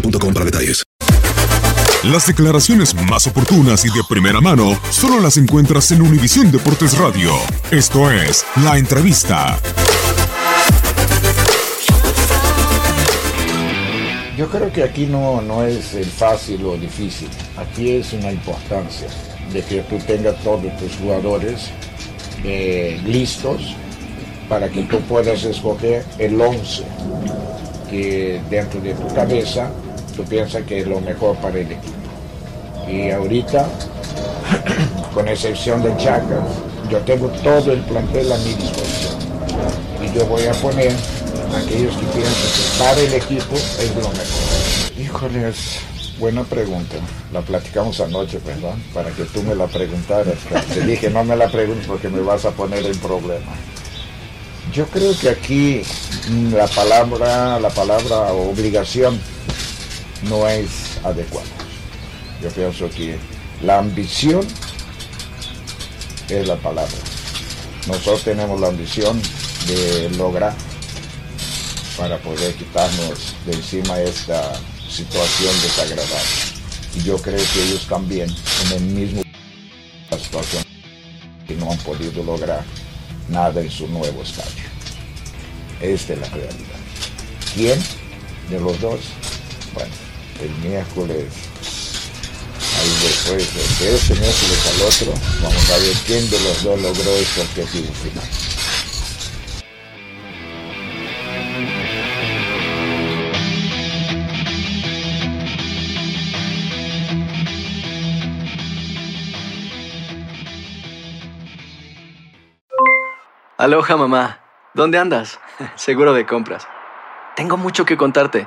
para detalles. Las declaraciones más oportunas y de primera mano solo las encuentras en Univisión Deportes Radio. Esto es La Entrevista. Yo creo que aquí no, no es fácil o difícil. Aquí es una importancia de que tú tengas todos tus jugadores eh, listos para que tú puedas escoger el 11 que dentro de tu cabeza tú piensas que es lo mejor para el equipo. Y ahorita, con excepción de Chaca, yo tengo todo el plantel a mi disposición. Y yo voy a poner a aquellos que piensan que para el equipo es lo mejor. Híjole, es buena pregunta. La platicamos anoche, ¿verdad? Para que tú me la preguntaras. Te dije, no me la preguntes porque me vas a poner en problema. Yo creo que aquí la palabra, la palabra obligación no es adecuada. Yo pienso que la ambición es la palabra. Nosotros tenemos la ambición de lograr para poder quitarnos de encima esta situación desagradable. Y yo creo que ellos también en el mismo la situación no han podido lograr nada en su nuevo estadio. Esta es la realidad. ¿Quién de los dos? Bueno, el miércoles, ahí después, de ese miércoles al otro, vamos a ver quién de los dos logró este objetivo final. Aloha mamá, ¿dónde andas? Seguro de compras. Tengo mucho que contarte.